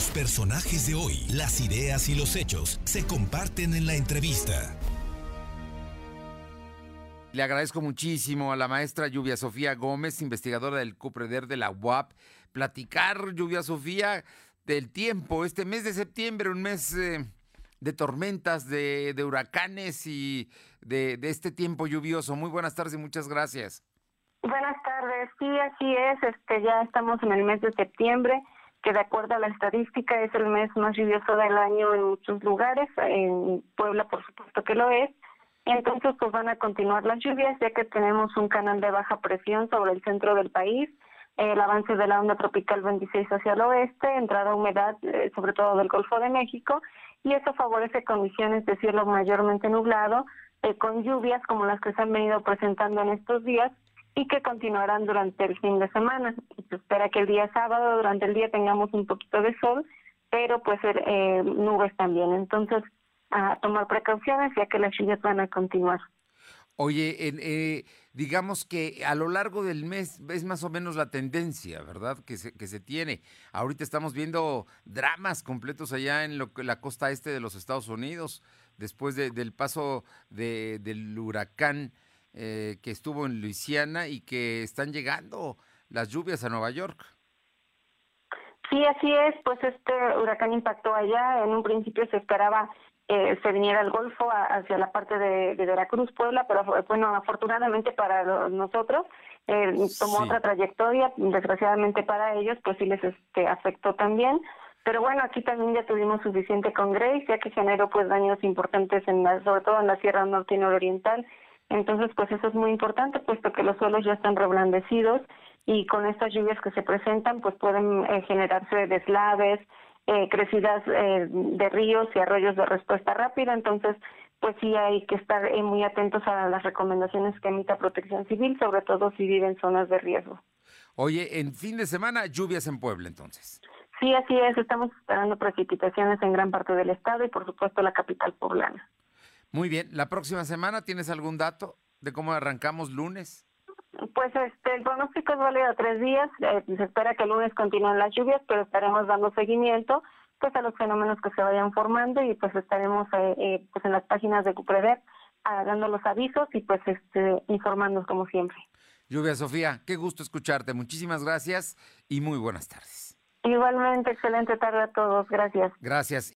Los personajes de hoy, las ideas y los hechos se comparten en la entrevista. Le agradezco muchísimo a la maestra Lluvia Sofía Gómez, investigadora del CUPREDER de la UAP, platicar, Lluvia Sofía, del tiempo, este mes de septiembre, un mes eh, de tormentas, de, huracanes y de, de, este tiempo lluvioso. Muy buenas tardes y muchas gracias. Buenas tardes, sí, así es, este, ya estamos en el mes de septiembre, que de acuerdo a la estadística es el mes más lluvioso del año en muchos lugares, en Puebla por supuesto que lo es, entonces, pues van a continuar las lluvias, ya que tenemos un canal de baja presión sobre el centro del país, el avance de la onda tropical 26 hacia el oeste, entrada humedad, eh, sobre todo del Golfo de México, y eso favorece condiciones de cielo mayormente nublado, eh, con lluvias como las que se han venido presentando en estos días y que continuarán durante el fin de semana. Se espera que el día sábado, durante el día, tengamos un poquito de sol, pero pues eh, nubes también. Entonces, a tomar precauciones ya que las lluvias van a continuar. Oye, eh, digamos que a lo largo del mes es más o menos la tendencia, ¿verdad? Que se, que se tiene. Ahorita estamos viendo dramas completos allá en lo, la costa este de los Estados Unidos, después del paso del huracán eh, que estuvo en Luisiana y que están llegando las lluvias a Nueva York. Sí, así es, pues este huracán impactó allá, en un principio se esperaba eh, se viniera al Golfo hacia la parte de, Veracruz, Puebla, pero bueno, afortunadamente para nosotros eh, tomó otra trayectoria, desgraciadamente para ellos, pues sí les este, afectó también. Pero bueno, aquí también ya tuvimos suficiente con Grace, ya que generó pues daños importantes, en sobre todo en la Sierra Norte y Nororiental. Entonces, pues eso es muy importante, puesto que los suelos ya están reblandecidos y con estas lluvias que se presentan, pues pueden eh, generarse deslaves, eh, crecidas eh, de ríos y arroyos de respuesta rápida. Entonces, pues sí hay que estar eh, muy atentos a las recomendaciones que emita Protección Civil, sobre todo si viven en zonas de riesgo. Oye, en fin de semana, lluvias en Puebla entonces. Sí, así es. Estamos esperando precipitaciones en gran parte del estado y, por supuesto, la capital poblana. Muy bien. ¿La próxima semana tienes algún dato de cómo arrancamos lunes? Pues este, el pronóstico es válido a tres días. Eh, se espera que el lunes continúen las lluvias, pero estaremos dando seguimiento pues a los fenómenos que se vayan formando y pues estaremos eh, eh, pues en las páginas de Cuprever ah, dando los avisos y pues este, informándonos como siempre. Lluvia Sofía, qué gusto escucharte. Muchísimas gracias y muy buenas tardes. Igualmente, excelente tarde a todos. Gracias. Gracias.